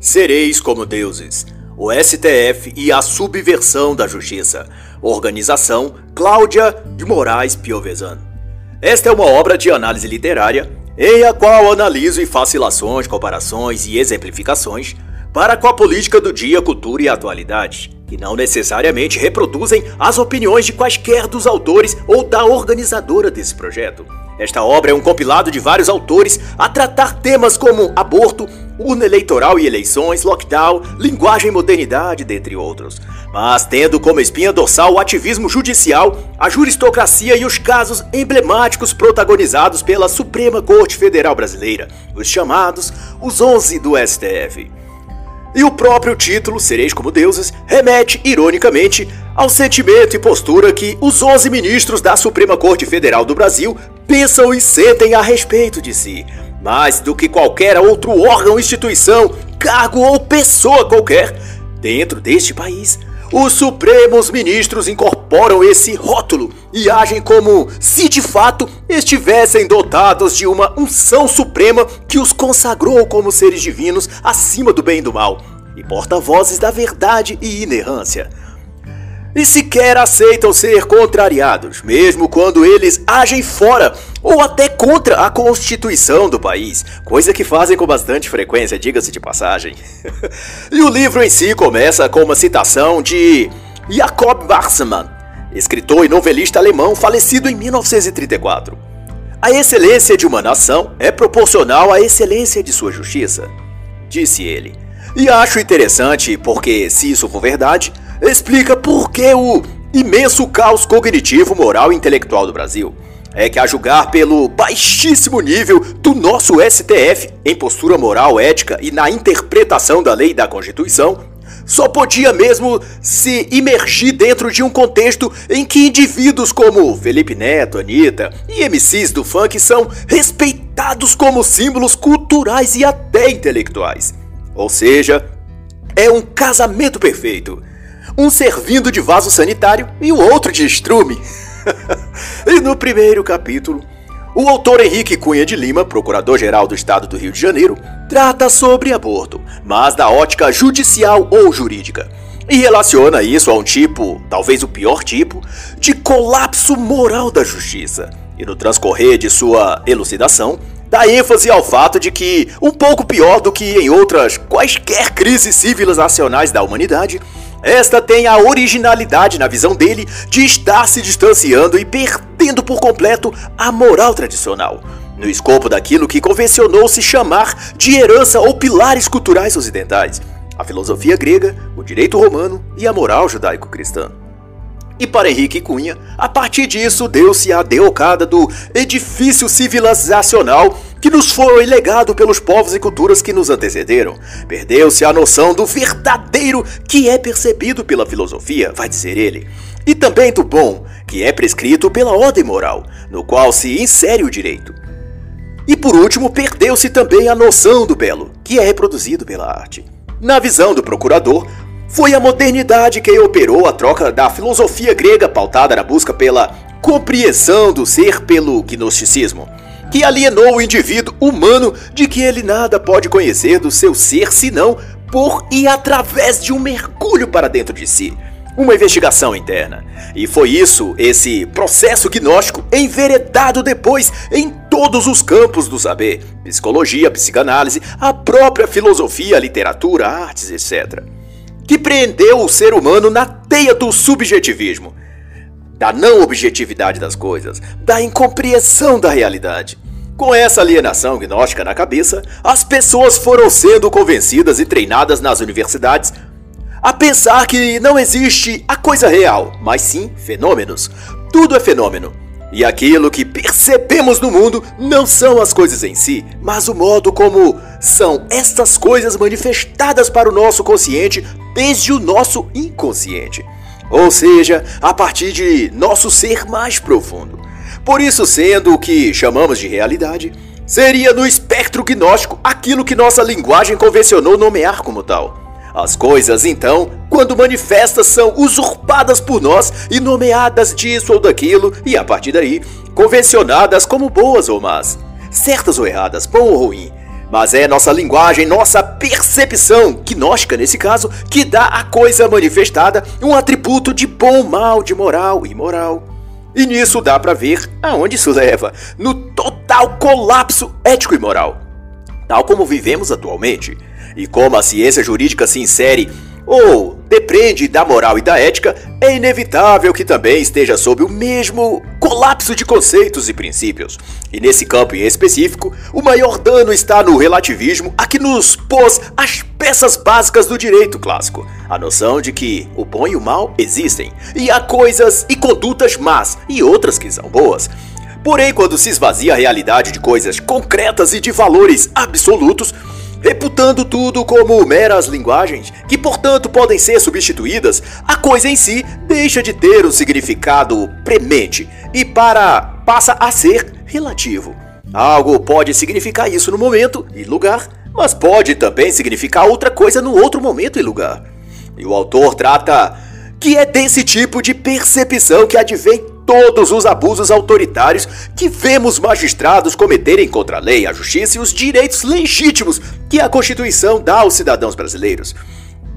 Sereis como deuses. O STF e a subversão da justiça. Organização Cláudia de Moraes Piovesan. Esta é uma obra de análise literária em a qual analiso e faço ilações, comparações e exemplificações para com a política do dia, cultura e atualidade, que não necessariamente reproduzem as opiniões de quaisquer dos autores ou da organizadora desse projeto. Esta obra é um compilado de vários autores a tratar temas como aborto, urna eleitoral e eleições, lockdown, linguagem e modernidade, dentre outros. Mas tendo como espinha dorsal o ativismo judicial, a juristocracia e os casos emblemáticos protagonizados pela Suprema Corte Federal Brasileira, os chamados os 11 do STF. E o próprio título, Sereis como Deuses, remete, ironicamente, ao sentimento e postura que os 11 ministros da Suprema Corte Federal do Brasil pensam e sentem a respeito de si, mais do que qualquer outro órgão, instituição, cargo ou pessoa qualquer dentro deste país. Os Supremos Ministros incorporam esse rótulo e agem como se de fato estivessem dotados de uma unção suprema que os consagrou como seres divinos acima do bem e do mal, e porta-vozes da verdade e inerrância. E sequer aceitam ser contrariados, mesmo quando eles agem fora ou até contra a constituição do país, coisa que fazem com bastante frequência, diga-se de passagem. e o livro em si começa com uma citação de Jacob Warsmann, escritor e novelista alemão falecido em 1934. A excelência de uma nação é proporcional à excelência de sua justiça, disse ele. E acho interessante porque, se isso for verdade, explica por que o imenso caos cognitivo, moral e intelectual do Brasil. É que, a julgar pelo baixíssimo nível do nosso STF em postura moral, ética e na interpretação da lei e da Constituição, só podia mesmo se imergir dentro de um contexto em que indivíduos como Felipe Neto, Anitta e MCs do funk são respeitados como símbolos culturais e até intelectuais. Ou seja, é um casamento perfeito um servindo de vaso sanitário e o outro de estrume. e no primeiro capítulo, o autor Henrique Cunha de Lima, procurador-geral do estado do Rio de Janeiro, trata sobre aborto, mas da ótica judicial ou jurídica, e relaciona isso a um tipo, talvez o pior tipo, de colapso moral da justiça. E no transcorrer de sua elucidação, dá ênfase ao fato de que, um pouco pior do que em outras quaisquer crises civilizacionais da humanidade, esta tem a originalidade, na visão dele, de estar se distanciando e perdendo por completo a moral tradicional, no escopo daquilo que convencionou se chamar de herança ou pilares culturais ocidentais, a filosofia grega, o direito romano e a moral judaico-cristã. E para Henrique Cunha, a partir disso deu-se a derrocada do edifício civilizacional que nos foi legado pelos povos e culturas que nos antecederam. Perdeu-se a noção do verdadeiro que é percebido pela filosofia, vai dizer ele, e também do bom, que é prescrito pela ordem moral, no qual se insere o direito. E por último, perdeu-se também a noção do belo, que é reproduzido pela arte. Na visão do procurador, foi a modernidade que operou a troca da filosofia grega pautada na busca pela compreensão do ser pelo gnosticismo, que alienou o indivíduo humano de que ele nada pode conhecer do seu ser senão por e através de um mergulho para dentro de si, uma investigação interna. E foi isso, esse processo gnóstico, enveredado depois em todos os campos do saber: psicologia, psicanálise, a própria filosofia, literatura, artes, etc que prendeu o ser humano na teia do subjetivismo, da não objetividade das coisas, da incompreensão da realidade. Com essa alienação gnóstica na cabeça, as pessoas foram sendo convencidas e treinadas nas universidades a pensar que não existe a coisa real, mas sim fenômenos. Tudo é fenômeno. E aquilo que percebemos no mundo não são as coisas em si, mas o modo como são estas coisas manifestadas para o nosso consciente desde o nosso inconsciente. Ou seja, a partir de nosso ser mais profundo. Por isso, sendo o que chamamos de realidade, seria no espectro gnóstico aquilo que nossa linguagem convencionou nomear como tal. As coisas, então, quando manifestas, são usurpadas por nós e nomeadas disso ou daquilo, e a partir daí, convencionadas como boas ou más. certas ou erradas, bom ou ruim. Mas é nossa linguagem, nossa percepção, gnóstica nesse caso, que dá à coisa manifestada um atributo de bom, mal, de moral e moral. E nisso dá para ver aonde isso leva, no total colapso ético e moral, tal como vivemos atualmente. E como a ciência jurídica se insere ou depende da moral e da ética, é inevitável que também esteja sob o mesmo colapso de conceitos e princípios. E nesse campo em específico, o maior dano está no relativismo a que nos pôs as peças básicas do direito clássico. A noção de que o bom e o mal existem, e há coisas e condutas más e outras que são boas. Porém, quando se esvazia a realidade de coisas concretas e de valores absolutos, reputando tudo como meras linguagens, que portanto podem ser substituídas, a coisa em si deixa de ter um significado premente e para passa a ser relativo. Algo pode significar isso no momento e lugar, mas pode também significar outra coisa no outro momento e lugar. E o autor trata que é desse tipo de percepção que advém todos os abusos autoritários que vemos magistrados cometerem contra a lei, a justiça e os direitos legítimos que a Constituição dá aos cidadãos brasileiros.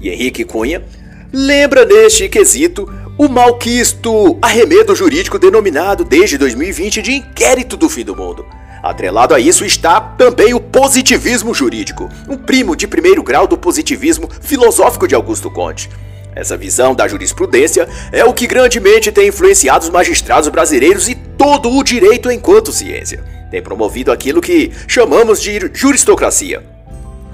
E Henrique Cunha lembra neste quesito o malquisto arremedo jurídico denominado desde 2020 de inquérito do fim do mundo. Atrelado a isso está também o positivismo jurídico, um primo de primeiro grau do positivismo filosófico de Augusto Conte. Essa visão da jurisprudência é o que grandemente tem influenciado os magistrados brasileiros e todo o direito enquanto ciência. Tem promovido aquilo que chamamos de juristocracia,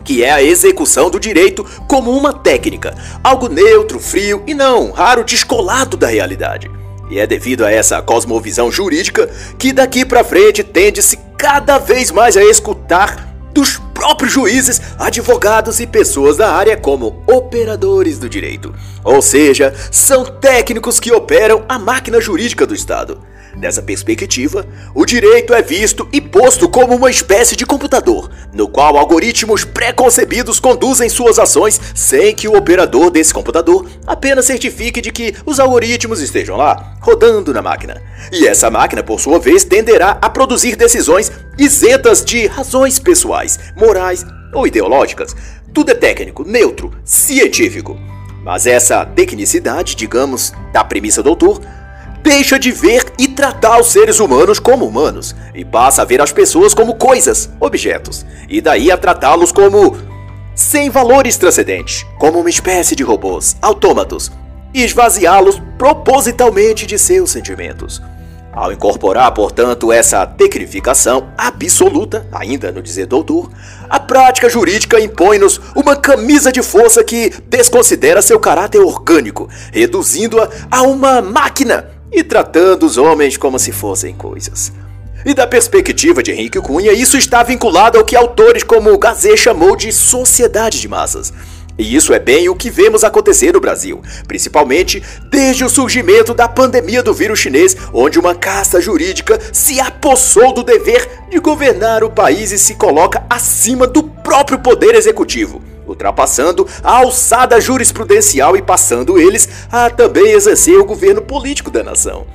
que é a execução do direito como uma técnica, algo neutro, frio e não raro descolado da realidade. E é devido a essa cosmovisão jurídica que daqui para frente tende-se cada vez mais a escutar dos próprios juízes, advogados e pessoas da área como operadores do direito. Ou seja, são técnicos que operam a máquina jurídica do Estado. Dessa perspectiva, o direito é visto e posto como uma espécie de computador, no qual algoritmos pré-concebidos conduzem suas ações sem que o operador desse computador apenas certifique de que os algoritmos estejam lá, rodando na máquina. E essa máquina, por sua vez, tenderá a produzir decisões isentas de razões pessoais, morais ou ideológicas. Tudo é técnico, neutro, científico. Mas essa tecnicidade, digamos, da premissa do autor, deixa de ver e tratar os seres humanos como humanos e passa a ver as pessoas como coisas, objetos, e daí a tratá-los como sem valores transcendentes, como uma espécie de robôs, autômatos, e esvaziá-los propositalmente de seus sentimentos. Ao incorporar, portanto, essa tecnificação absoluta, ainda no dizer doutor, a prática jurídica impõe-nos uma camisa de força que desconsidera seu caráter orgânico, reduzindo-a a uma máquina e tratando os homens como se fossem coisas. E da perspectiva de Henrique Cunha, isso está vinculado ao que autores como Gazet chamou de sociedade de massas. E isso é bem o que vemos acontecer no Brasil, principalmente desde o surgimento da pandemia do vírus chinês, onde uma casta jurídica se apossou do dever de governar o país e se coloca acima do próprio poder executivo ultrapassando a alçada jurisprudencial e passando eles a também exercer o governo político da nação.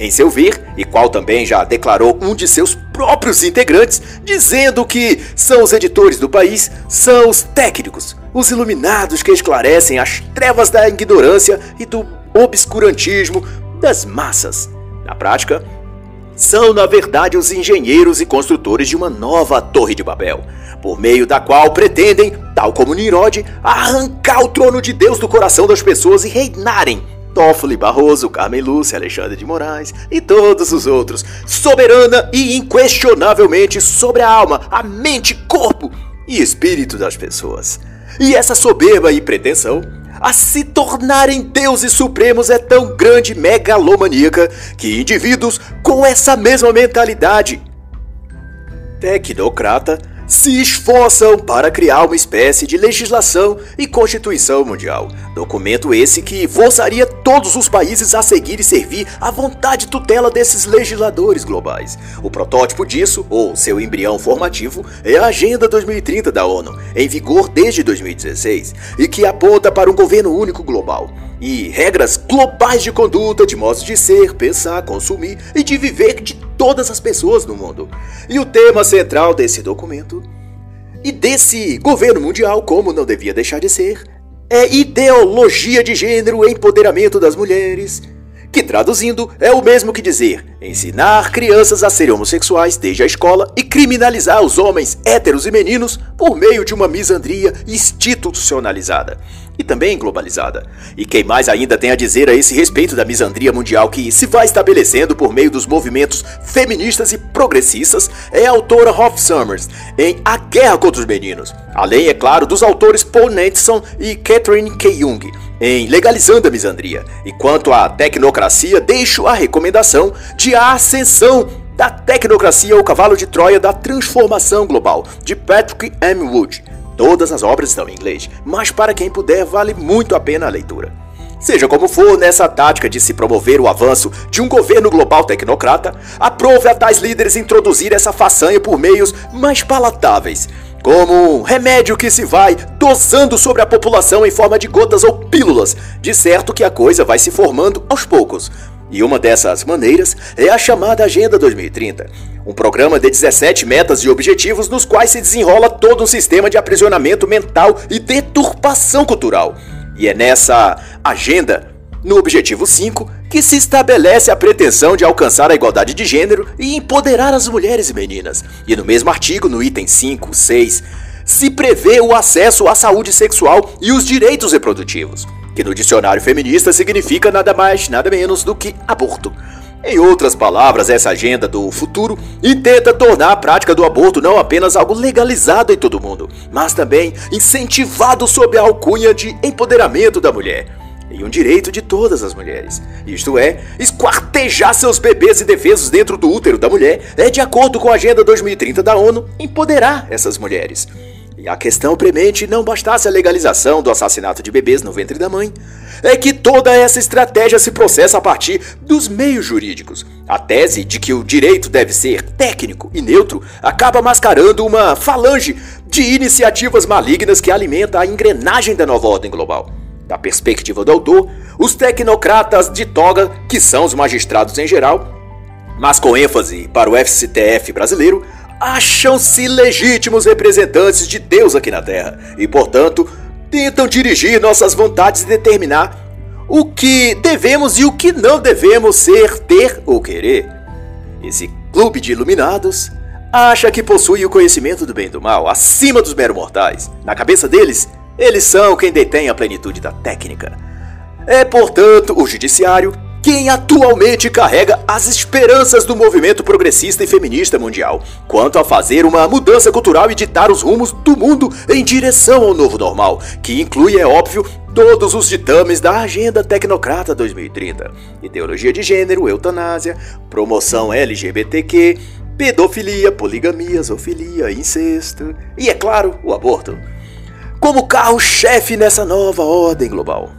Em seu ver, e qual também já declarou um de seus próprios integrantes, dizendo que são os editores do país, são os técnicos, os iluminados que esclarecem as trevas da ignorância e do obscurantismo das massas. Na prática, são na verdade os engenheiros e construtores de uma nova Torre de Babel, por meio da qual pretendem, tal como Nirod, arrancar o trono de Deus do coração das pessoas e reinarem Toffoli, Barroso, Carmen Lúcia, Alexandre de Moraes e todos os outros, soberana e inquestionavelmente sobre a alma, a mente, corpo e espírito das pessoas. E essa soberba e pretensão a se tornarem deuses supremos é tão grande megalomaníaca que indivíduos com essa mesma mentalidade tecnocrata se esforçam para criar uma espécie de legislação e constituição mundial. Documento esse que forçaria todos os países a seguir e servir à vontade tutela desses legisladores globais. O protótipo disso, ou seu embrião formativo, é a Agenda 2030 da ONU, em vigor desde 2016, e que aponta para um governo único global e regras globais de conduta, de modos de ser, pensar, consumir e de viver de todas as pessoas no mundo. E o tema central desse documento e desse governo mundial, como não devia deixar de ser, é ideologia de gênero empoderamento das mulheres, que traduzindo é o mesmo que dizer ensinar crianças a serem homossexuais desde a escola e criminalizar os homens héteros e meninos por meio de uma misandria institucionalizada e também globalizada. E quem mais ainda tem a dizer a esse respeito da misandria mundial que se vai estabelecendo por meio dos movimentos feministas e progressistas é a autora Hoff Summers em A Guerra contra os Meninos. Além, é claro, dos autores Paul Natson e Catherine K. Jung em Legalizando a Misandria. E quanto à tecnocracia, deixo a recomendação de A Ascensão da Tecnocracia, o cavalo de Troia da Transformação Global, de Patrick M. Wood. Todas as obras estão em inglês, mas para quem puder, vale muito a pena a leitura. Seja como for, nessa tática de se promover o avanço de um governo global tecnocrata, aprove a tais líderes introduzir essa façanha por meios mais palatáveis, como um remédio que se vai dosando sobre a população em forma de gotas ou pílulas, de certo que a coisa vai se formando aos poucos, e uma dessas maneiras é a chamada Agenda 2030, um programa de 17 metas e objetivos nos quais se desenrola todo um sistema de aprisionamento mental e deturpação cultural. E é nessa agenda, no objetivo 5, que se estabelece a pretensão de alcançar a igualdade de gênero e empoderar as mulheres e meninas. E no mesmo artigo, no item 5, 6, se prevê o acesso à saúde sexual e os direitos reprodutivos que no dicionário feminista significa nada mais, nada menos do que aborto. Em outras palavras, essa agenda do futuro intenta tornar a prática do aborto não apenas algo legalizado em todo mundo, mas também incentivado sob a alcunha de empoderamento da mulher. E um direito de todas as mulheres. Isto é, esquartejar seus bebês indefesos dentro do útero da mulher é, de acordo com a Agenda 2030 da ONU, empoderar essas mulheres. E a questão premente não bastasse a legalização do assassinato de bebês no ventre da mãe, é que toda essa estratégia se processa a partir dos meios jurídicos. A tese de que o direito deve ser técnico e neutro acaba mascarando uma falange de iniciativas malignas que alimenta a engrenagem da nova ordem global. Da perspectiva do autor, os tecnocratas de toga, que são os magistrados em geral, mas com ênfase para o FCTF brasileiro, acham-se legítimos representantes de Deus aqui na Terra e, portanto, tentam dirigir nossas vontades e determinar o que devemos e o que não devemos ser, ter ou querer. Esse clube de iluminados acha que possui o conhecimento do bem e do mal acima dos meros mortais. Na cabeça deles, eles são quem detém a plenitude da técnica. É, portanto, o judiciário quem atualmente carrega as esperanças do movimento progressista e feminista mundial, quanto a fazer uma mudança cultural e ditar os rumos do mundo em direção ao novo normal, que inclui, é óbvio, todos os ditames da Agenda Tecnocrata 2030: ideologia de gênero, eutanásia, promoção LGBTQ, pedofilia, poligamia, zoofilia, incesto e, é claro, o aborto. Como carro-chefe nessa nova ordem global.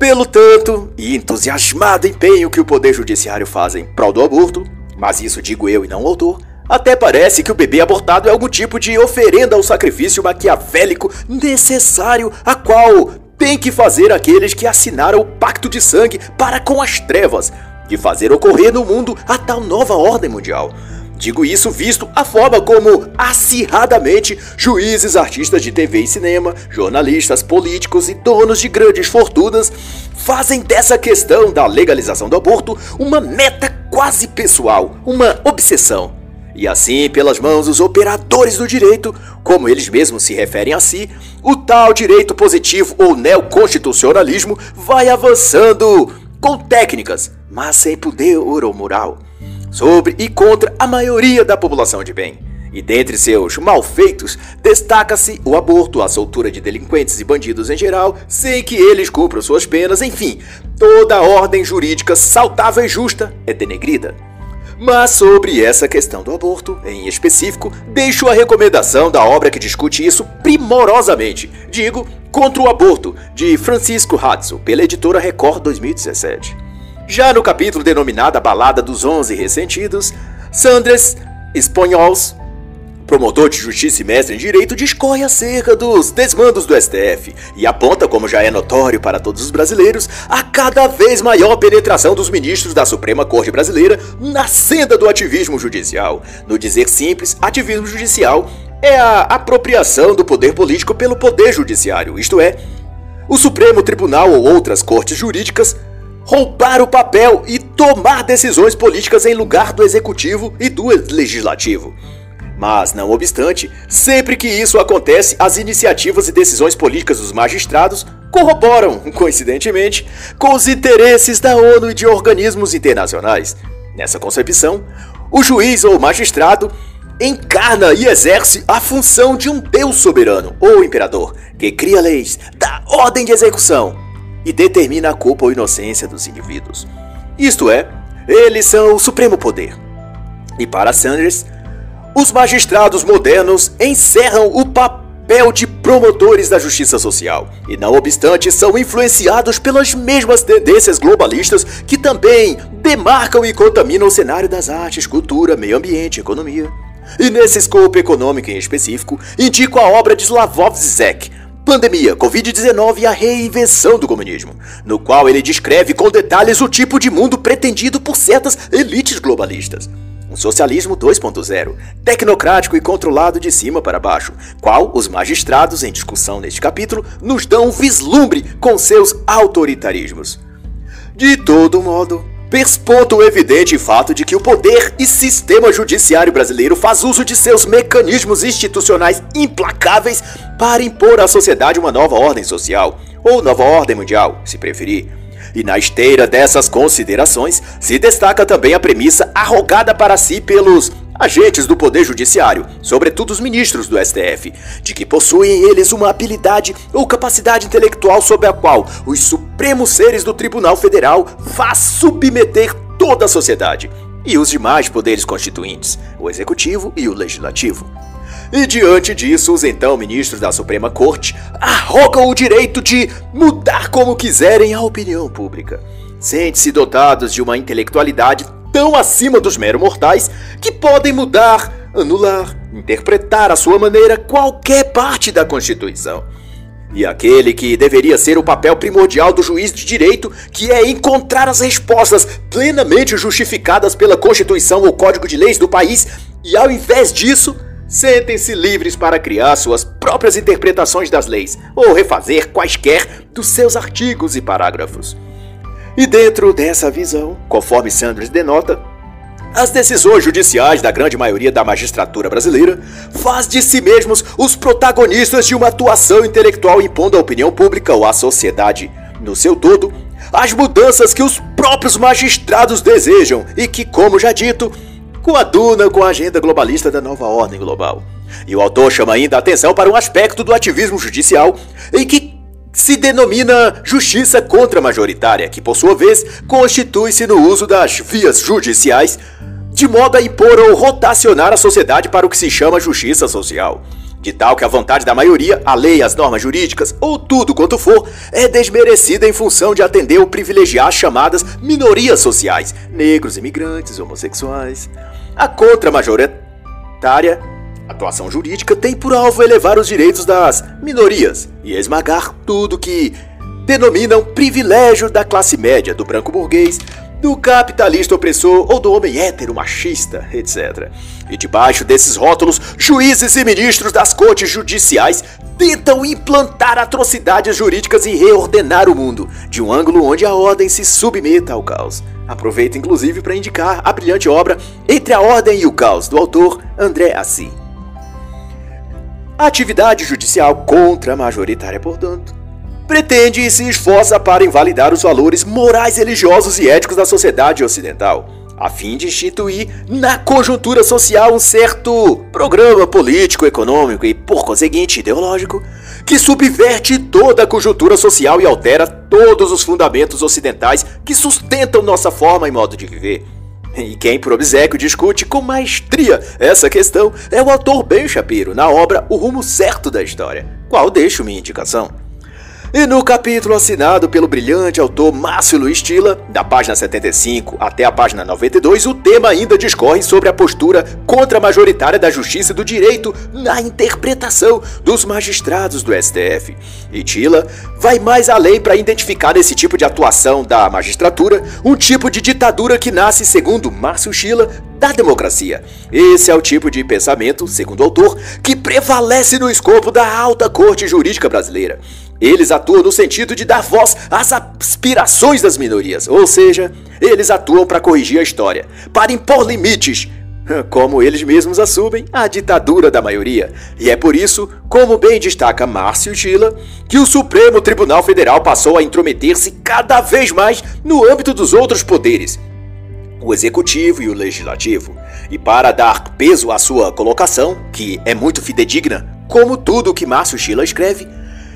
Pelo tanto, e entusiasmado empenho que o Poder Judiciário faz em prol do aborto, mas isso digo eu e não o autor, até parece que o bebê abortado é algum tipo de oferenda ao sacrifício maquiavélico necessário, a qual tem que fazer aqueles que assinaram o pacto de sangue para com as trevas, de fazer ocorrer no mundo a tal nova ordem mundial. Digo isso visto a forma como, acirradamente, juízes, artistas de TV e cinema, jornalistas, políticos e donos de grandes fortunas fazem dessa questão da legalização do aborto uma meta quase pessoal, uma obsessão. E assim, pelas mãos dos operadores do direito, como eles mesmos se referem a si, o tal direito positivo ou neoconstitucionalismo vai avançando com técnicas, mas sem poder ou moral sobre e contra a maioria da população de bem. E dentre seus malfeitos, destaca-se o aborto, a soltura de delinquentes e bandidos em geral, sem que eles cumpram suas penas, enfim, toda a ordem jurídica saudável e justa é denegrida. Mas sobre essa questão do aborto, em específico, deixo a recomendação da obra que discute isso primorosamente. Digo, Contra o Aborto, de Francisco Hudson, pela editora Record 2017. Já no capítulo denominado A Balada dos Onze Ressentidos, Sandres Espanhols promotor de justiça e mestre em direito, discorre acerca dos desmandos do STF e aponta, como já é notório para todos os brasileiros, a cada vez maior penetração dos ministros da Suprema Corte Brasileira na senda do ativismo judicial. No dizer simples, ativismo judicial é a apropriação do poder político pelo poder judiciário, isto é, o Supremo Tribunal ou outras cortes jurídicas roubar o papel e tomar decisões políticas em lugar do executivo e do legislativo. Mas, não obstante, sempre que isso acontece, as iniciativas e decisões políticas dos magistrados corroboram, coincidentemente, com os interesses da ONU e de organismos internacionais. Nessa concepção, o juiz ou magistrado encarna e exerce a função de um deus soberano ou imperador que cria leis, dá ordem de execução e determina a culpa ou inocência dos indivíduos. Isto é, eles são o supremo poder. E para Sanders, os magistrados modernos encerram o papel de promotores da justiça social e, não obstante, são influenciados pelas mesmas tendências globalistas que também demarcam e contaminam o cenário das artes, cultura, meio ambiente, economia. E nesse escopo econômico em específico, indico a obra de Slavoj Zizek, Pandemia, Covid-19 e a reinvenção do comunismo, no qual ele descreve com detalhes o tipo de mundo pretendido por certas elites globalistas. Um socialismo 2.0, tecnocrático e controlado de cima para baixo, qual os magistrados em discussão neste capítulo nos dão um vislumbre com seus autoritarismos. De todo modo, persponta o evidente fato de que o poder e sistema judiciário brasileiro faz uso de seus mecanismos institucionais implacáveis para impor à sociedade uma nova ordem social, ou nova ordem mundial, se preferir. E na esteira dessas considerações se destaca também a premissa arrogada para si pelos agentes do Poder Judiciário, sobretudo os ministros do STF, de que possuem eles uma habilidade ou capacidade intelectual sobre a qual os supremos seres do Tribunal Federal faz submeter toda a sociedade e os demais poderes constituintes, o Executivo e o Legislativo. E diante disso, os então ministros da Suprema Corte arrogam o direito de mudar como quiserem a opinião pública. Sente-se dotados de uma intelectualidade tão acima dos mero mortais que podem mudar, anular, interpretar à sua maneira qualquer parte da Constituição. E aquele que deveria ser o papel primordial do juiz de direito, que é encontrar as respostas plenamente justificadas pela Constituição ou Código de Leis do país, e ao invés disso, sentem-se livres para criar suas próprias interpretações das leis ou refazer quaisquer dos seus artigos e parágrafos. E dentro dessa visão, conforme Sanders denota, as decisões judiciais da grande maioria da magistratura brasileira faz de si mesmos os protagonistas de uma atuação intelectual impondo à opinião pública ou à sociedade, no seu todo, as mudanças que os próprios magistrados desejam e que, como já dito, coaduna com a agenda globalista da nova ordem global. E o autor chama ainda a atenção para um aspecto do ativismo judicial em que se denomina justiça contra-majoritária, que por sua vez constitui-se no uso das vias judiciais de modo a impor ou rotacionar a sociedade para o que se chama justiça social de tal que a vontade da maioria, a lei, as normas jurídicas ou tudo quanto for, é desmerecida em função de atender ou privilegiar as chamadas minorias sociais, negros, imigrantes, homossexuais. A contra-majoritária atuação jurídica tem por alvo elevar os direitos das minorias e esmagar tudo que denominam privilégio da classe média, do branco burguês, do capitalista opressor ou do homem hétero machista, etc. E debaixo desses rótulos, juízes e ministros das cortes judiciais tentam implantar atrocidades jurídicas e reordenar o mundo, de um ângulo onde a ordem se submeta ao caos. Aproveito inclusive para indicar a brilhante obra Entre a Ordem e o Caos, do autor André Assi. A atividade judicial contra-majoritária, portanto, pretende e se esforça para invalidar os valores morais, religiosos e éticos da sociedade ocidental, a fim de instituir na conjuntura social um certo programa político, econômico e, por conseguinte, ideológico, que subverte toda a conjuntura social e altera todos os fundamentos ocidentais que sustentam nossa forma e modo de viver. E quem, por obsequio, discute com maestria essa questão é o autor Ben Shapiro, na obra O Rumo Certo da História, qual deixo minha indicação. E no capítulo assinado pelo brilhante autor Márcio Luiz Tila, da página 75 até a página 92, o tema ainda discorre sobre a postura contra-majoritária da justiça e do direito na interpretação dos magistrados do STF. E Tila vai mais além para identificar nesse tipo de atuação da magistratura um tipo de ditadura que nasce, segundo Márcio Tila, da democracia. Esse é o tipo de pensamento, segundo o autor, que prevalece no escopo da alta corte jurídica brasileira. Eles atuam no sentido de dar voz às aspirações das minorias, ou seja, eles atuam para corrigir a história, para impor limites, como eles mesmos assumem, a ditadura da maioria. E é por isso, como bem destaca Márcio Gila, que o Supremo Tribunal Federal passou a intrometer-se cada vez mais no âmbito dos outros poderes, o executivo e o legislativo. E para dar peso à sua colocação, que é muito fidedigna, como tudo que Márcio Chila escreve,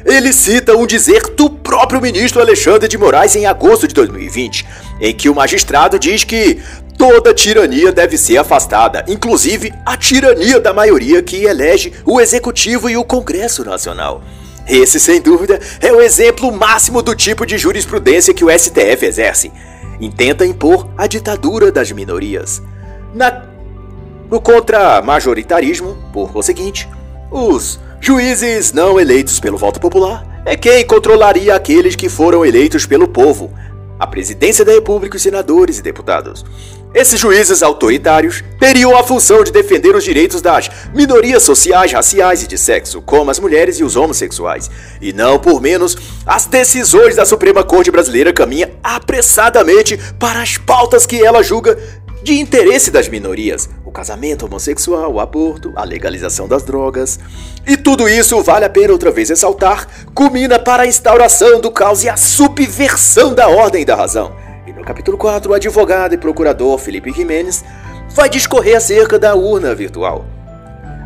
ele cita um dizer do próprio ministro Alexandre de Moraes em agosto de 2020, em que o magistrado diz que toda tirania deve ser afastada, inclusive a tirania da maioria que elege o executivo e o Congresso Nacional. Esse, sem dúvida, é o exemplo máximo do tipo de jurisprudência que o STF exerce. Intenta impor a ditadura das minorias. Na... No contra-majoritarismo, por conseguinte, os Juízes não eleitos pelo voto popular é quem controlaria aqueles que foram eleitos pelo povo, a presidência da República, os senadores e deputados. Esses juízes autoritários teriam a função de defender os direitos das minorias sociais, raciais e de sexo, como as mulheres e os homossexuais. E não por menos, as decisões da Suprema Corte Brasileira caminham apressadamente para as pautas que ela julga de interesse das minorias, o casamento homossexual, o aborto, a legalização das drogas. E tudo isso, vale a pena outra vez ressaltar, culmina para a instauração do caos e a subversão da ordem e da razão. No capítulo 4, o advogado e procurador Felipe Jimenez vai discorrer acerca da urna virtual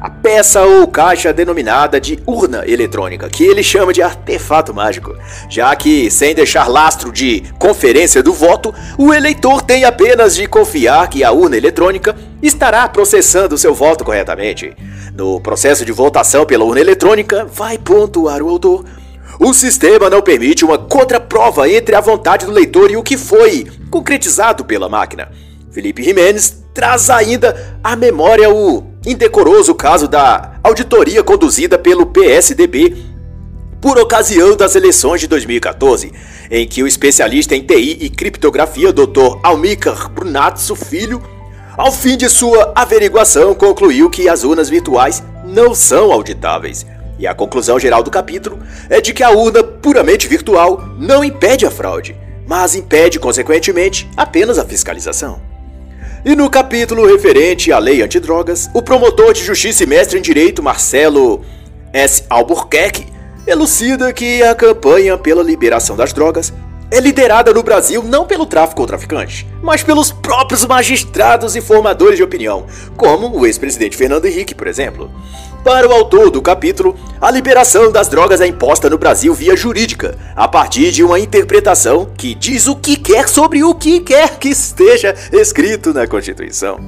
a peça ou caixa denominada de urna eletrônica, que ele chama de artefato mágico, já que, sem deixar lastro de conferência do voto, o eleitor tem apenas de confiar que a urna eletrônica estará processando seu voto corretamente. No processo de votação pela urna eletrônica, vai pontuar o autor. O sistema não permite uma contraprova entre a vontade do leitor e o que foi concretizado pela máquina. Felipe Jimenez traz ainda à memória o indecoroso caso da auditoria conduzida pelo PSDB por ocasião das eleições de 2014, em que o especialista em TI e criptografia Dr. Almícar Brunatso Filho, ao fim de sua averiguação, concluiu que as urnas virtuais não são auditáveis. E a conclusão geral do capítulo é de que a urna puramente virtual não impede a fraude, mas impede, consequentemente, apenas a fiscalização. E no capítulo referente à lei antidrogas, o promotor de justiça e mestre em direito Marcelo S. Albuquerque elucida que a campanha pela liberação das drogas é liderada no Brasil não pelo tráfico ou traficante, mas pelos próprios magistrados e formadores de opinião, como o ex-presidente Fernando Henrique, por exemplo. Para o autor do capítulo, a liberação das drogas é imposta no Brasil via jurídica, a partir de uma interpretação que diz o que quer sobre o que quer que esteja escrito na Constituição.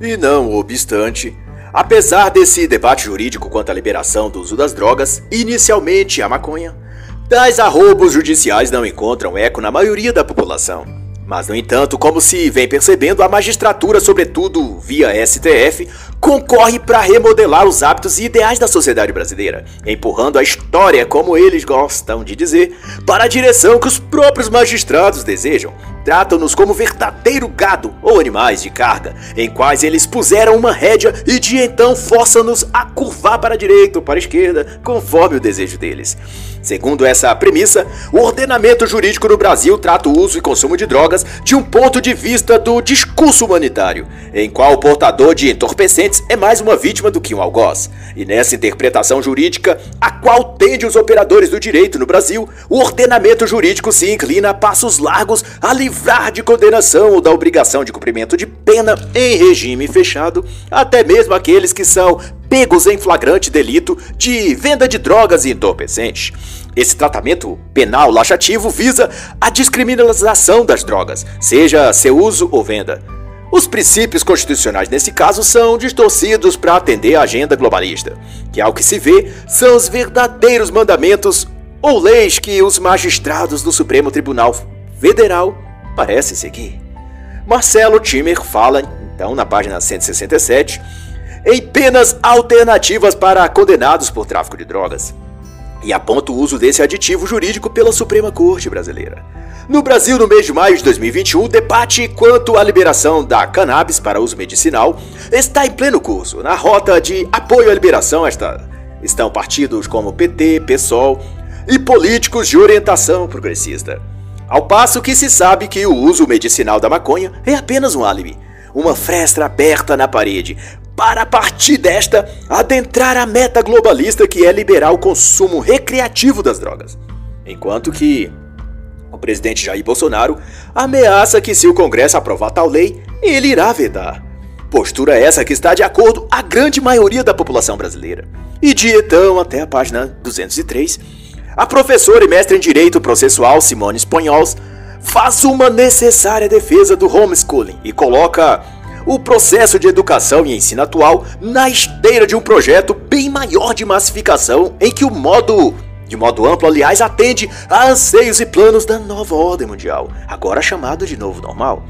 E não obstante, apesar desse debate jurídico quanto à liberação do uso das drogas, inicialmente a maconha, tais arrobos judiciais não encontram eco na maioria da população. Mas, no entanto, como se vem percebendo, a magistratura, sobretudo via STF, concorre para remodelar os hábitos e ideais da sociedade brasileira, empurrando a história, como eles gostam de dizer, para a direção que os próprios magistrados desejam. Tratam-nos como verdadeiro gado ou animais de carga, em quais eles puseram uma rédea e de então forçam-nos a curvar para a direita ou para a esquerda, conforme o desejo deles. Segundo essa premissa, o ordenamento jurídico no Brasil trata o uso e consumo de drogas de um ponto de vista do discurso humanitário, em qual o portador de entorpecentes é mais uma vítima do que um algoz. E nessa interpretação jurídica, a qual tende os operadores do direito no Brasil, o ordenamento jurídico se inclina a passos largos a livrar de condenação ou da obrigação de cumprimento de pena em regime fechado, até mesmo aqueles que são pegos em flagrante delito de venda de drogas e entorpecentes. Esse tratamento penal laxativo visa a descriminalização das drogas, seja seu uso ou venda. Os princípios constitucionais nesse caso são distorcidos para atender a agenda globalista, que ao que se vê são os verdadeiros mandamentos ou leis que os magistrados do Supremo Tribunal Federal parecem seguir. Marcelo Timer fala, então, na página 167, em penas alternativas para condenados por tráfico de drogas e aponta o uso desse aditivo jurídico pela Suprema Corte Brasileira. No Brasil, no mês de maio de 2021, o debate quanto à liberação da cannabis para uso medicinal está em pleno curso. Na rota de apoio à liberação esta, estão partidos como PT, PSOL e políticos de orientação progressista. Ao passo que se sabe que o uso medicinal da maconha é apenas um álibi, uma fresta aberta na parede, para a partir desta adentrar a meta globalista que é liberar o consumo recreativo das drogas. Enquanto que o presidente Jair Bolsonaro ameaça que se o Congresso aprovar tal lei, ele irá vetar. Postura essa que está de acordo a grande maioria da população brasileira. E de então até a página 203, a professora e mestre em Direito Processual Simone Espanhols faz uma necessária defesa do homeschooling e coloca o processo de educação e ensino atual na esteira de um projeto bem maior de massificação em que o modo de modo amplo, aliás, atende a anseios e planos da nova ordem mundial, agora chamado de novo normal.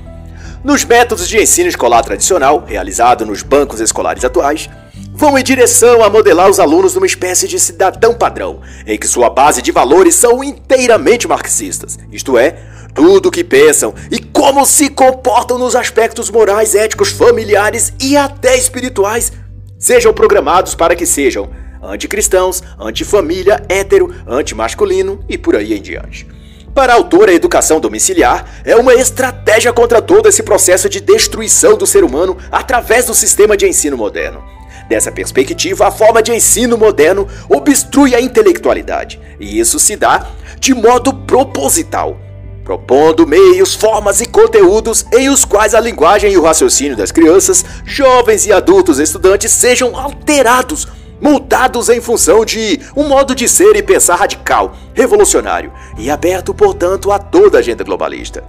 Nos métodos de ensino escolar tradicional, realizado nos bancos escolares atuais, vão em direção a modelar os alunos numa espécie de cidadão padrão, em que sua base de valores são inteiramente marxistas, isto é, tudo o que pensam e como se comportam nos aspectos morais, éticos, familiares e até espirituais sejam programados para que sejam anticristãos, antifamília, hétero, antimasculino e por aí em diante. Para a autora, a educação domiciliar é uma estratégia contra todo esse processo de destruição do ser humano através do sistema de ensino moderno. Dessa perspectiva, a forma de ensino moderno obstrui a intelectualidade, e isso se dá de modo proposital, propondo meios, formas e conteúdos em os quais a linguagem e o raciocínio das crianças, jovens e adultos estudantes sejam alterados, moldados em função de um modo de ser e pensar radical, revolucionário e aberto, portanto, a toda a agenda globalista.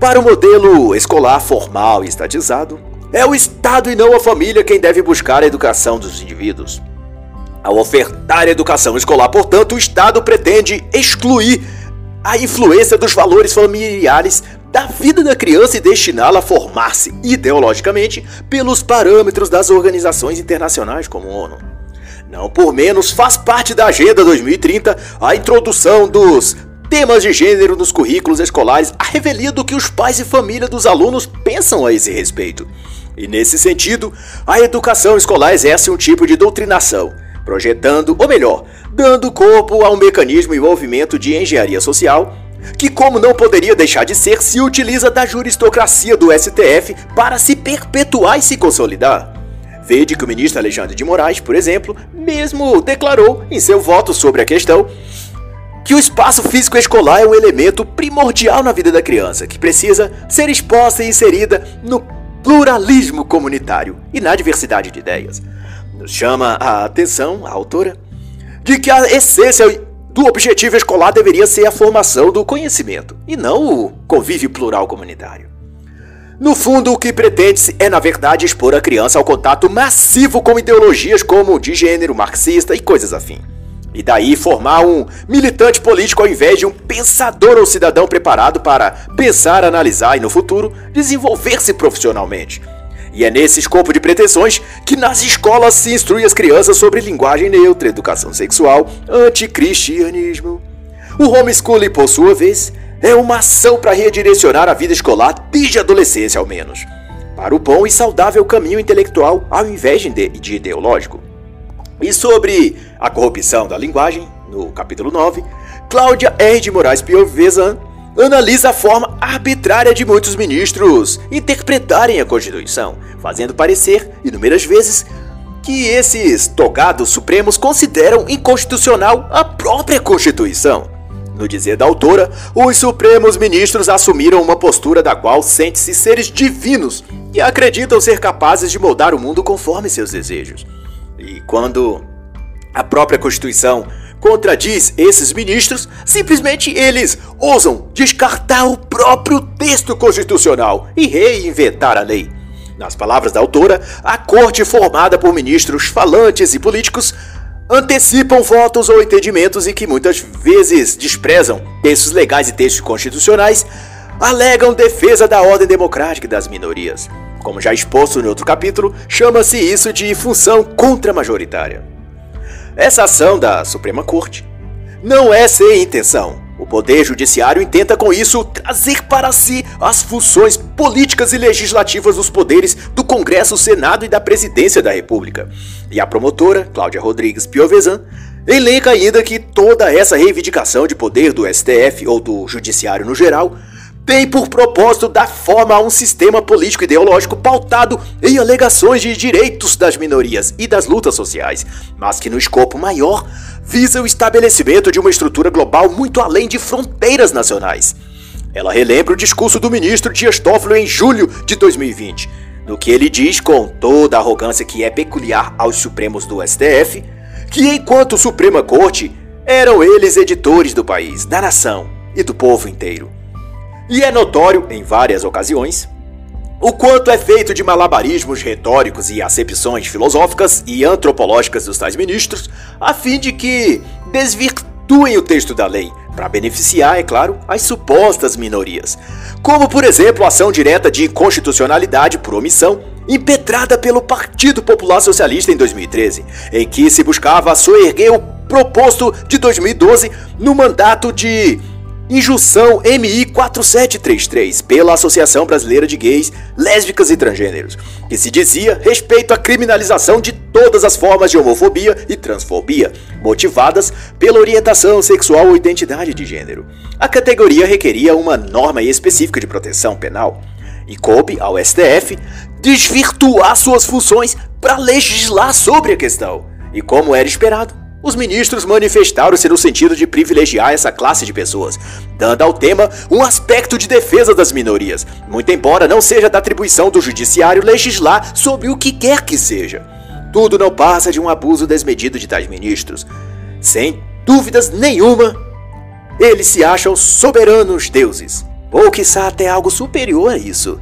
Para o modelo escolar formal e estatizado, é o Estado e não a família quem deve buscar a educação dos indivíduos. Ao ofertar educação escolar, portanto, o Estado pretende excluir a influência dos valores familiares da vida da criança e destiná-la a formar-se ideologicamente pelos parâmetros das organizações internacionais como a ONU. Não por menos faz parte da Agenda 2030 a introdução dos temas de gênero nos currículos escolares, a revelia do que os pais e família dos alunos pensam a esse respeito. E nesse sentido, a educação escolar exerce um tipo de doutrinação projetando, ou melhor, dando corpo a um mecanismo e de engenharia social que, como não poderia deixar de ser, se utiliza da juristocracia do STF para se perpetuar e se consolidar. Vede que o ministro Alexandre de Moraes, por exemplo, mesmo declarou em seu voto sobre a questão que o espaço físico escolar é um elemento primordial na vida da criança, que precisa ser exposta e inserida no pluralismo comunitário e na diversidade de ideias. Chama a atenção, a autora, de que a essência do objetivo escolar deveria ser a formação do conhecimento e não o convívio plural comunitário. No fundo, o que pretende-se é, na verdade, expor a criança ao contato massivo com ideologias como de gênero, marxista e coisas afim. E daí formar um militante político ao invés de um pensador ou cidadão preparado para pensar, analisar e, no futuro, desenvolver-se profissionalmente. E é nesse escopo de pretensões que nas escolas se instrui as crianças sobre linguagem neutra, educação sexual, anticristianismo. O homeschooling, por sua vez, é uma ação para redirecionar a vida escolar desde a adolescência, ao menos, para o bom e saudável caminho intelectual ao invés de ideológico. E sobre a corrupção da linguagem, no capítulo 9, Cláudia R. de Moraes Piovesan analisa a forma arbitrária de muitos ministros interpretarem a Constituição, fazendo parecer, inúmeras vezes, que esses togados supremos consideram inconstitucional a própria Constituição. No dizer da autora, os supremos ministros assumiram uma postura da qual sente-se seres divinos e acreditam ser capazes de moldar o mundo conforme seus desejos. E quando a própria Constituição contradiz esses ministros, simplesmente eles ousam descartar o próprio texto constitucional e reinventar a lei. Nas palavras da autora, a corte formada por ministros falantes e políticos antecipam votos ou entendimentos e que muitas vezes desprezam textos legais e textos constitucionais, alegam defesa da ordem democrática e das minorias. Como já exposto em outro capítulo, chama-se isso de função contra-majoritária. Essa ação da Suprema Corte não é sem intenção. O Poder Judiciário intenta com isso trazer para si as funções políticas e legislativas dos poderes do Congresso, Senado e da Presidência da República. E a promotora, Cláudia Rodrigues Piovesan, elenca ainda que toda essa reivindicação de poder do STF ou do Judiciário no geral tem por propósito dar forma a um sistema político ideológico pautado em alegações de direitos das minorias e das lutas sociais, mas que no escopo maior visa o estabelecimento de uma estrutura global muito além de fronteiras nacionais. Ela relembra o discurso do ministro Dias Toffoli em julho de 2020, no que ele diz com toda a arrogância que é peculiar aos Supremos do STF, que enquanto Suprema Corte eram eles editores do país, da nação e do povo inteiro. E é notório, em várias ocasiões, o quanto é feito de malabarismos retóricos e acepções filosóficas e antropológicas dos tais ministros, a fim de que desvirtuem o texto da lei, para beneficiar, é claro, as supostas minorias. Como, por exemplo, a ação direta de inconstitucionalidade por omissão, impetrada pelo Partido Popular Socialista em 2013, em que se buscava soerguer o proposto de 2012 no mandato de Injunção MI 4733 pela Associação Brasileira de Gays, Lésbicas e Transgêneros, que se dizia respeito à criminalização de todas as formas de homofobia e transfobia, motivadas pela orientação sexual ou identidade de gênero. A categoria requeria uma norma específica de proteção penal e coube ao STF desvirtuar suas funções para legislar sobre a questão. E como era esperado, os ministros manifestaram-se no sentido de privilegiar essa classe de pessoas, dando ao tema um aspecto de defesa das minorias, muito embora não seja da atribuição do judiciário legislar sobre o que quer que seja. Tudo não passa de um abuso desmedido de tais ministros. Sem dúvidas nenhuma, eles se acham soberanos deuses, ou quiçá até algo superior a isso.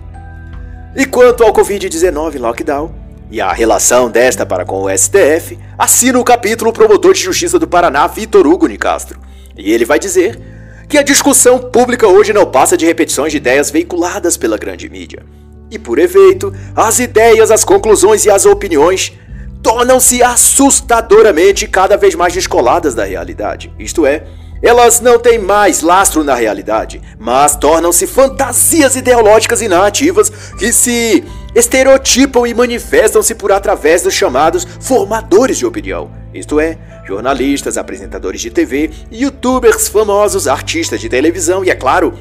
E quanto ao Covid-19 lockdown, e a relação desta para com o STF, assina o capítulo promotor de justiça do Paraná, Vitor Hugo Nicastro. E ele vai dizer que a discussão pública hoje não passa de repetições de ideias veiculadas pela grande mídia. E por efeito, as ideias, as conclusões e as opiniões tornam-se assustadoramente cada vez mais descoladas da realidade. Isto é, elas não têm mais lastro na realidade, mas tornam-se fantasias ideológicas narrativas que se estereotipam e manifestam-se por através dos chamados formadores de opinião, isto é, jornalistas, apresentadores de TV, youtubers famosos, artistas de televisão e, é claro,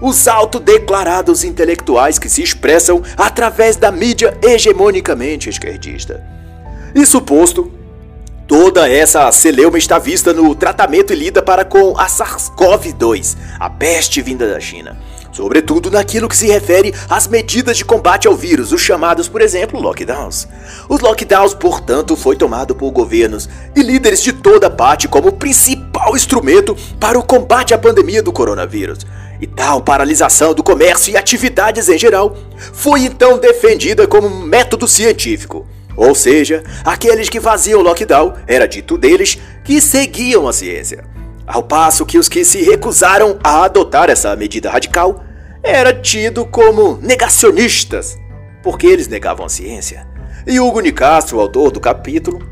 os autodeclarados intelectuais que se expressam através da mídia hegemonicamente esquerdista. Isso posto, Toda essa celeuma está vista no tratamento e lida para com a SARS-CoV-2, a peste vinda da China. Sobretudo naquilo que se refere às medidas de combate ao vírus, os chamados, por exemplo, lockdowns. Os lockdowns, portanto, foi tomado por governos e líderes de toda parte como principal instrumento para o combate à pandemia do coronavírus. E tal paralisação do comércio e atividades em geral foi então defendida como método científico. Ou seja, aqueles que faziam lockdown era dito deles que seguiam a ciência. Ao passo que os que se recusaram a adotar essa medida radical era tido como negacionistas, porque eles negavam a ciência. E Hugo Nicastro, autor do capítulo,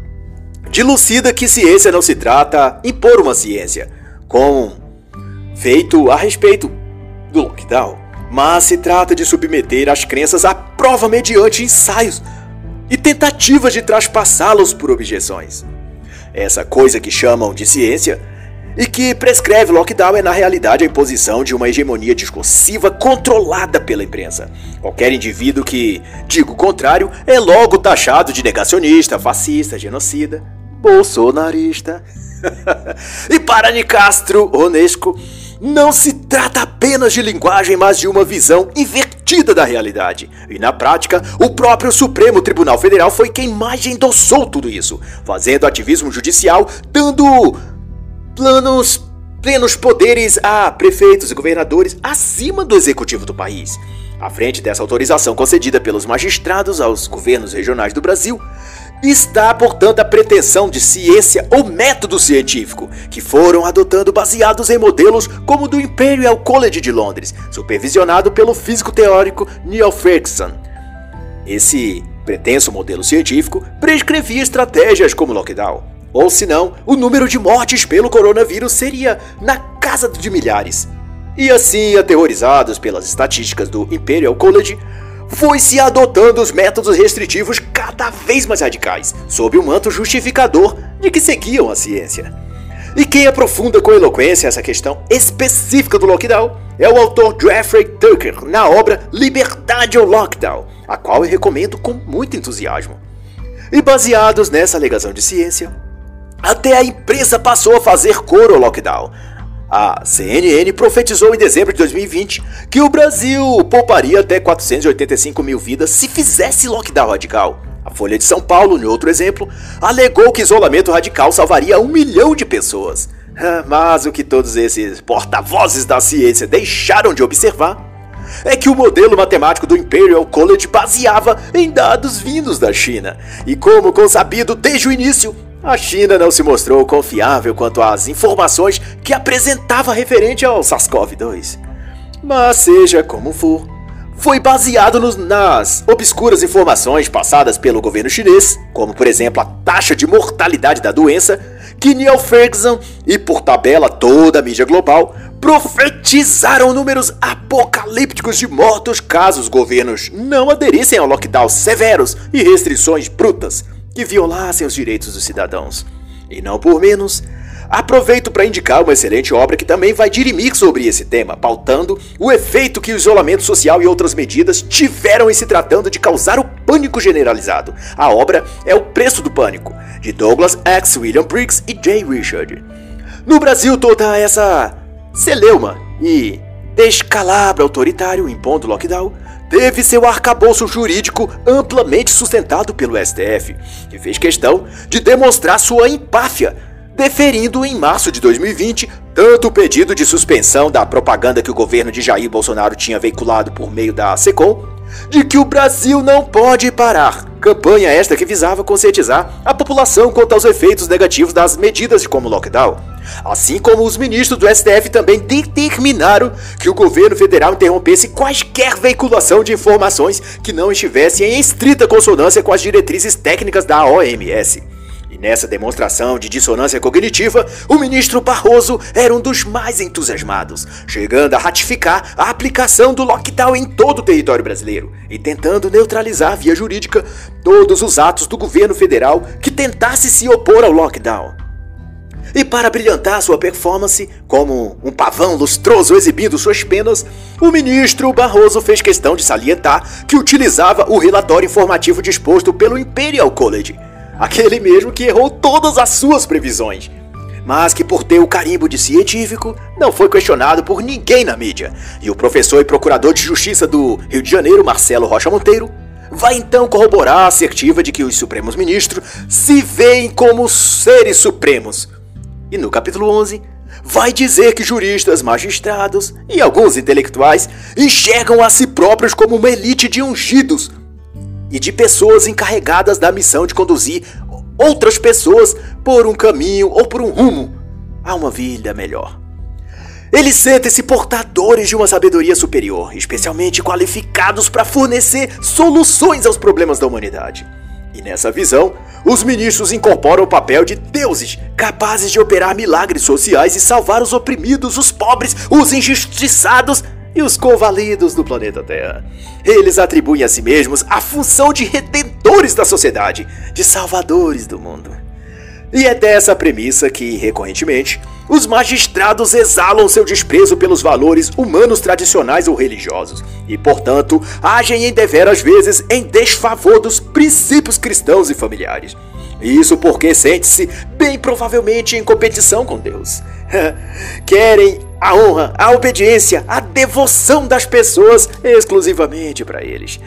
dilucida que ciência não se trata impor uma ciência, com feito a respeito do lockdown, mas se trata de submeter as crenças à prova mediante ensaios e tentativas de traspassá-los por objeções. Essa coisa que chamam de ciência e que prescreve lockdown é na realidade a imposição de uma hegemonia discursiva controlada pela imprensa. Qualquer indivíduo que diga o contrário é logo taxado de negacionista, fascista, genocida, bolsonarista. e para Nicastro Onesco, não se trata apenas de linguagem, mas de uma visão invertida da realidade. E na prática, o próprio Supremo Tribunal Federal foi quem mais endossou tudo isso, fazendo ativismo judicial, dando planos plenos poderes a prefeitos e governadores acima do executivo do país. À frente dessa autorização concedida pelos magistrados aos governos regionais do Brasil, está, portanto, a pretensão de ciência ou método científico, que foram adotando baseados em modelos como o do Imperial College de Londres, supervisionado pelo físico teórico Neil Ferguson. Esse pretenso modelo científico prescrevia estratégias como lockdown, ou senão, o número de mortes pelo coronavírus seria na casa de milhares. E assim, aterrorizados pelas estatísticas do Imperial College, foi-se adotando os métodos restritivos cada vez mais radicais, sob o manto justificador de que seguiam a ciência. E quem aprofunda com eloquência essa questão específica do lockdown é o autor Jeffrey Tucker na obra Liberdade ou Lockdown, a qual eu recomendo com muito entusiasmo. E baseados nessa alegação de ciência, até a imprensa passou a fazer coro ao lockdown, a CNN profetizou em dezembro de 2020 que o Brasil pouparia até 485 mil vidas se fizesse lockdown radical. A Folha de São Paulo, em outro exemplo, alegou que isolamento radical salvaria um milhão de pessoas. Ah, mas o que todos esses porta-vozes da ciência deixaram de observar é que o modelo matemático do Imperial College baseava em dados vindos da China. E como consabido desde o início, a China não se mostrou confiável quanto às informações que apresentava referente ao SARS-CoV-2. Mas seja como for, foi baseado nos, nas obscuras informações passadas pelo governo chinês, como por exemplo a taxa de mortalidade da doença, que Neil Ferguson e por tabela toda a mídia global profetizaram números apocalípticos de mortos caso os governos não aderissem a lockdowns severos e restrições brutas que violassem os direitos dos cidadãos. E não por menos, aproveito para indicar uma excelente obra que também vai dirimir sobre esse tema, pautando o efeito que o isolamento social e outras medidas tiveram em se tratando de causar o pânico generalizado. A obra é O Preço do Pânico, de Douglas X. William Briggs e Jay Richard. No Brasil, toda essa celeuma e descalabro autoritário impondo lockdown teve seu arcabouço jurídico amplamente sustentado pelo STF, que fez questão de demonstrar sua empáfia, deferindo em março de 2020 tanto o pedido de suspensão da propaganda que o governo de Jair Bolsonaro tinha veiculado por meio da SECOM, de que o Brasil não pode parar. Campanha esta que visava conscientizar a população quanto aos efeitos negativos das medidas de como lockdown. Assim como os ministros do STF também determinaram que o governo federal interrompesse quaisquer veiculação de informações que não estivessem em estrita consonância com as diretrizes técnicas da OMS. E nessa demonstração de dissonância cognitiva, o ministro Barroso era um dos mais entusiasmados, chegando a ratificar a aplicação do lockdown em todo o território brasileiro e tentando neutralizar via jurídica todos os atos do governo federal que tentasse se opor ao lockdown. E para brilhantar sua performance, como um pavão lustroso exibindo suas penas, o ministro Barroso fez questão de salientar que utilizava o relatório informativo disposto pelo Imperial College, aquele mesmo que errou todas as suas previsões, mas que por ter o carimbo de científico não foi questionado por ninguém na mídia. E o professor e procurador de justiça do Rio de Janeiro, Marcelo Rocha Monteiro, vai então corroborar a assertiva de que os supremos ministros se veem como seres supremos e no capítulo 11, vai dizer que juristas, magistrados e alguns intelectuais enxergam a si próprios como uma elite de ungidos e de pessoas encarregadas da missão de conduzir outras pessoas por um caminho ou por um rumo a uma vida melhor. Eles sentem-se portadores de uma sabedoria superior, especialmente qualificados para fornecer soluções aos problemas da humanidade. E nessa visão, os ministros incorporam o papel de deuses, capazes de operar milagres sociais e salvar os oprimidos, os pobres, os injustiçados e os convalidos do planeta Terra. Eles atribuem a si mesmos a função de redentores da sociedade, de salvadores do mundo. E é dessa premissa que, recorrentemente, os magistrados exalam seu desprezo pelos valores humanos tradicionais ou religiosos e, portanto, agem em deveras vezes em desfavor dos princípios cristãos e familiares. Isso porque sente-se bem provavelmente em competição com Deus. Querem a honra, a obediência, a devoção das pessoas exclusivamente para eles.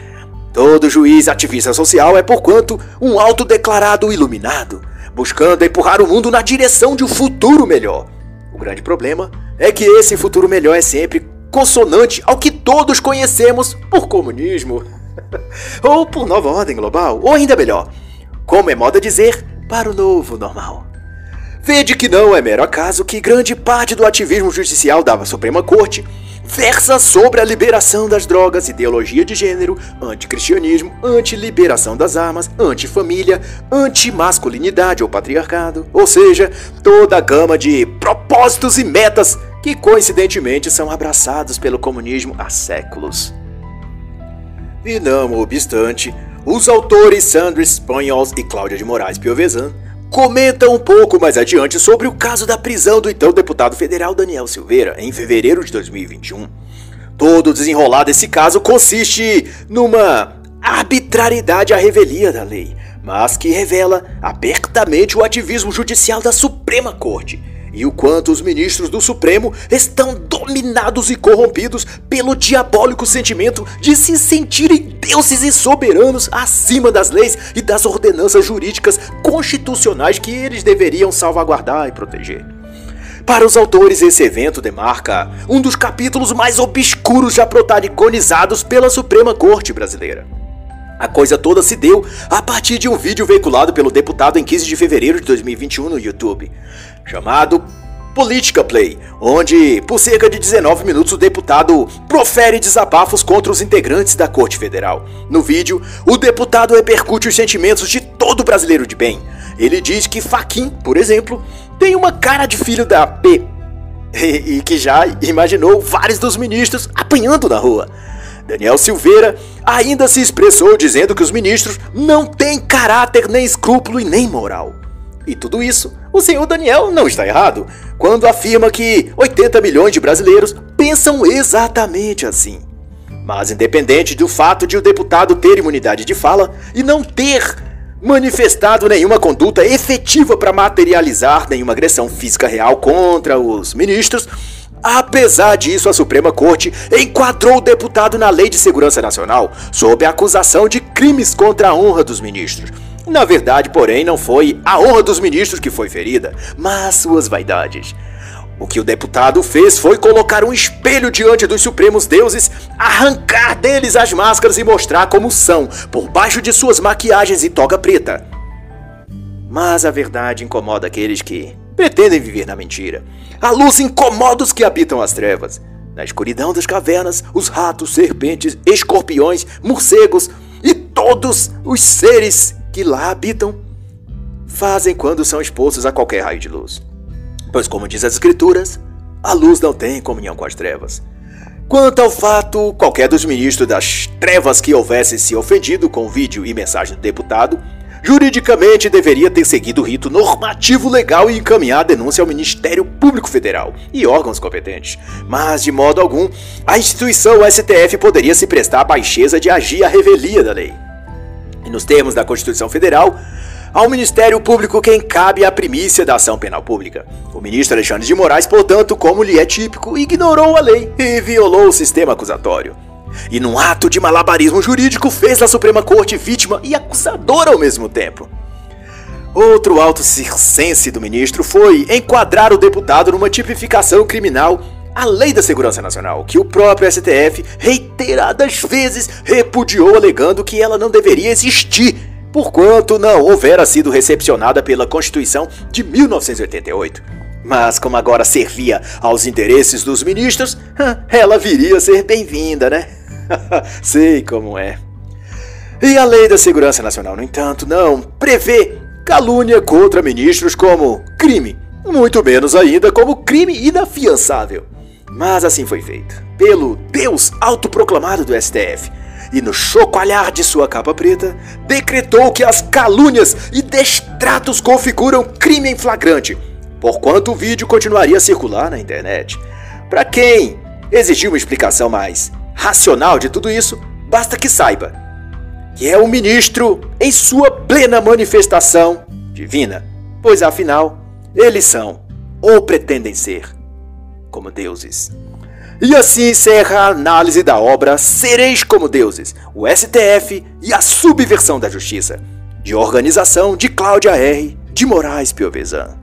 Todo juiz ativista social é, porquanto, um autodeclarado iluminado buscando empurrar o mundo na direção de um futuro melhor. O grande problema é que esse futuro melhor é sempre consonante ao que todos conhecemos por comunismo, ou por nova ordem global, ou ainda melhor, como é moda dizer, para o novo normal. Vede que não é mero acaso que grande parte do ativismo judicial da Suprema Corte versa sobre a liberação das drogas, ideologia de gênero, anticristianismo, anti-liberação das armas, anti-família, anti-masculinidade ou patriarcado, ou seja, toda a gama de propósitos e metas que coincidentemente são abraçados pelo comunismo há séculos. E não obstante, os autores Sandro Espanhols e Cláudia de Moraes Piovesan comenta um pouco mais adiante sobre o caso da prisão do então deputado federal Daniel Silveira em fevereiro de 2021. Todo o desenrolar desse caso consiste numa arbitrariedade à revelia da lei, mas que revela abertamente o ativismo judicial da Suprema Corte e o quanto os ministros do Supremo estão dominados e corrompidos pelo diabólico sentimento de se sentirem deuses e soberanos acima das leis e das ordenanças jurídicas constitucionais que eles deveriam salvaguardar e proteger. Para os autores, esse evento demarca um dos capítulos mais obscuros já protagonizados pela Suprema Corte Brasileira. A coisa toda se deu a partir de um vídeo veiculado pelo deputado em 15 de fevereiro de 2021 no YouTube chamado Política Play, onde, por cerca de 19 minutos, o deputado profere desabafos contra os integrantes da Corte Federal. No vídeo, o deputado repercute os sentimentos de todo brasileiro de bem. Ele diz que Faquin, por exemplo, tem uma cara de filho da P. E, e que já imaginou vários dos ministros apanhando na rua. Daniel Silveira ainda se expressou dizendo que os ministros não têm caráter, nem escrúpulo e nem moral. E tudo isso, o senhor Daniel não está errado quando afirma que 80 milhões de brasileiros pensam exatamente assim. Mas, independente do fato de o deputado ter imunidade de fala e não ter manifestado nenhuma conduta efetiva para materializar nenhuma agressão física real contra os ministros, Apesar disso, a Suprema Corte enquadrou o deputado na Lei de Segurança Nacional sob a acusação de crimes contra a honra dos ministros na verdade, porém, não foi a honra dos ministros que foi ferida, mas suas vaidades. O que o deputado fez foi colocar um espelho diante dos supremos deuses, arrancar deles as máscaras e mostrar como são, por baixo de suas maquiagens e toga preta. Mas a verdade incomoda aqueles que pretendem viver na mentira. A luz incomoda os que habitam as trevas. Na escuridão das cavernas, os ratos, serpentes, escorpiões, morcegos e todos os seres que lá habitam fazem quando são expostos a qualquer raio de luz. Pois, como diz as Escrituras, a luz não tem comunhão com as trevas. Quanto ao fato, qualquer dos ministros das trevas que houvesse se ofendido com o vídeo e mensagem do deputado, juridicamente deveria ter seguido o rito normativo legal e encaminhar a denúncia ao Ministério Público Federal e órgãos competentes. Mas, de modo algum, a instituição STF poderia se prestar à baixeza de agir à revelia da lei e nos termos da Constituição Federal, ao Ministério Público quem cabe a primícia da ação penal pública. O ministro Alexandre de Moraes, portanto, como lhe é típico, ignorou a lei e violou o sistema acusatório. E num ato de malabarismo jurídico, fez a Suprema Corte vítima e acusadora ao mesmo tempo. Outro alto circense do ministro foi enquadrar o deputado numa tipificação criminal a Lei da Segurança Nacional, que o próprio STF reiteradas vezes repudiou, alegando que ela não deveria existir, porquanto não houvera sido recepcionada pela Constituição de 1988. Mas como agora servia aos interesses dos ministros, ela viria a ser bem-vinda, né? Sei como é. E a Lei da Segurança Nacional, no entanto, não prevê calúnia contra ministros como crime, muito menos ainda como crime inafiançável. Mas assim foi feito, pelo Deus autoproclamado do STF. E no chocalhar de sua capa preta, decretou que as calúnias e destratos configuram crime em flagrante, porquanto o vídeo continuaria a circular na internet. Para quem exigir uma explicação mais racional de tudo isso, basta que saiba que é o ministro em sua plena manifestação divina, pois afinal, eles são ou pretendem ser como deuses. E assim encerra a análise da obra Sereis como Deuses, o STF e a Subversão da Justiça, de organização de Cláudia R. de Moraes Piovesan.